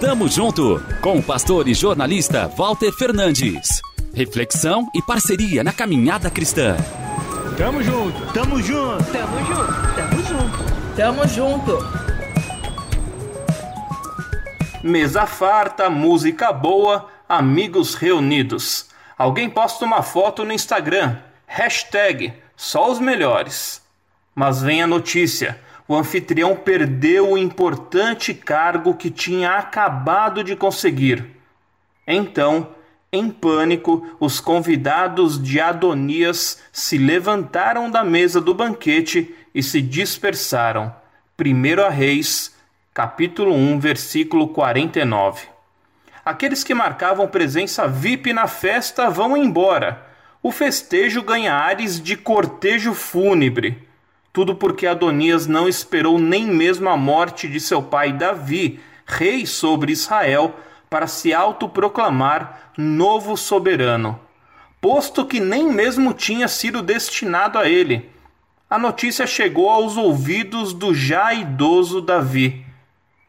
Tamo junto com o pastor e jornalista Walter Fernandes. Reflexão e parceria na caminhada cristã. Tamo junto, tamo junto, tamo junto, tamo junto, tamo junto. Mesa farta, música boa, amigos reunidos. Alguém posta uma foto no Instagram, hashtag só os melhores. Mas vem a notícia: o anfitrião perdeu o importante cargo que tinha acabado de conseguir. Então, em pânico, os convidados de Adonias se levantaram da mesa do banquete e se dispersaram. Primeiro a Reis, capítulo 1, versículo 49. Aqueles que marcavam presença VIP na festa vão embora. O festejo ganha ares de cortejo fúnebre. Tudo porque Adonias não esperou nem mesmo a morte de seu pai Davi, rei sobre Israel, para se autoproclamar novo soberano, posto que nem mesmo tinha sido destinado a ele. A notícia chegou aos ouvidos do já idoso Davi.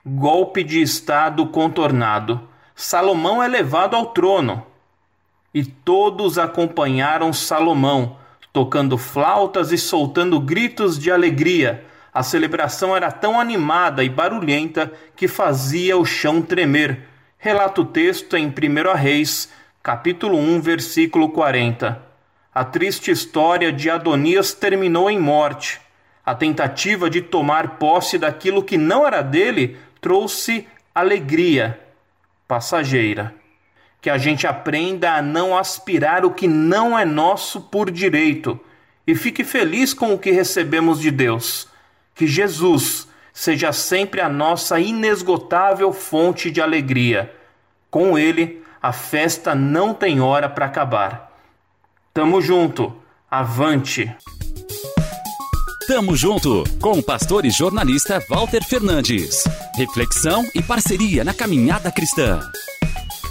Golpe de Estado contornado. Salomão é levado ao trono. E todos acompanharam Salomão tocando flautas e soltando gritos de alegria. A celebração era tão animada e barulhenta que fazia o chão tremer. Relata o texto em 1 Reis, capítulo 1, versículo 40. A triste história de Adonias terminou em morte. A tentativa de tomar posse daquilo que não era dele trouxe alegria passageira que a gente aprenda a não aspirar o que não é nosso por direito e fique feliz com o que recebemos de Deus. Que Jesus seja sempre a nossa inesgotável fonte de alegria. Com Ele, a festa não tem hora para acabar. Tamo junto, avante! Tamo junto com o pastor e jornalista Walter Fernandes. Reflexão e parceria na caminhada cristã.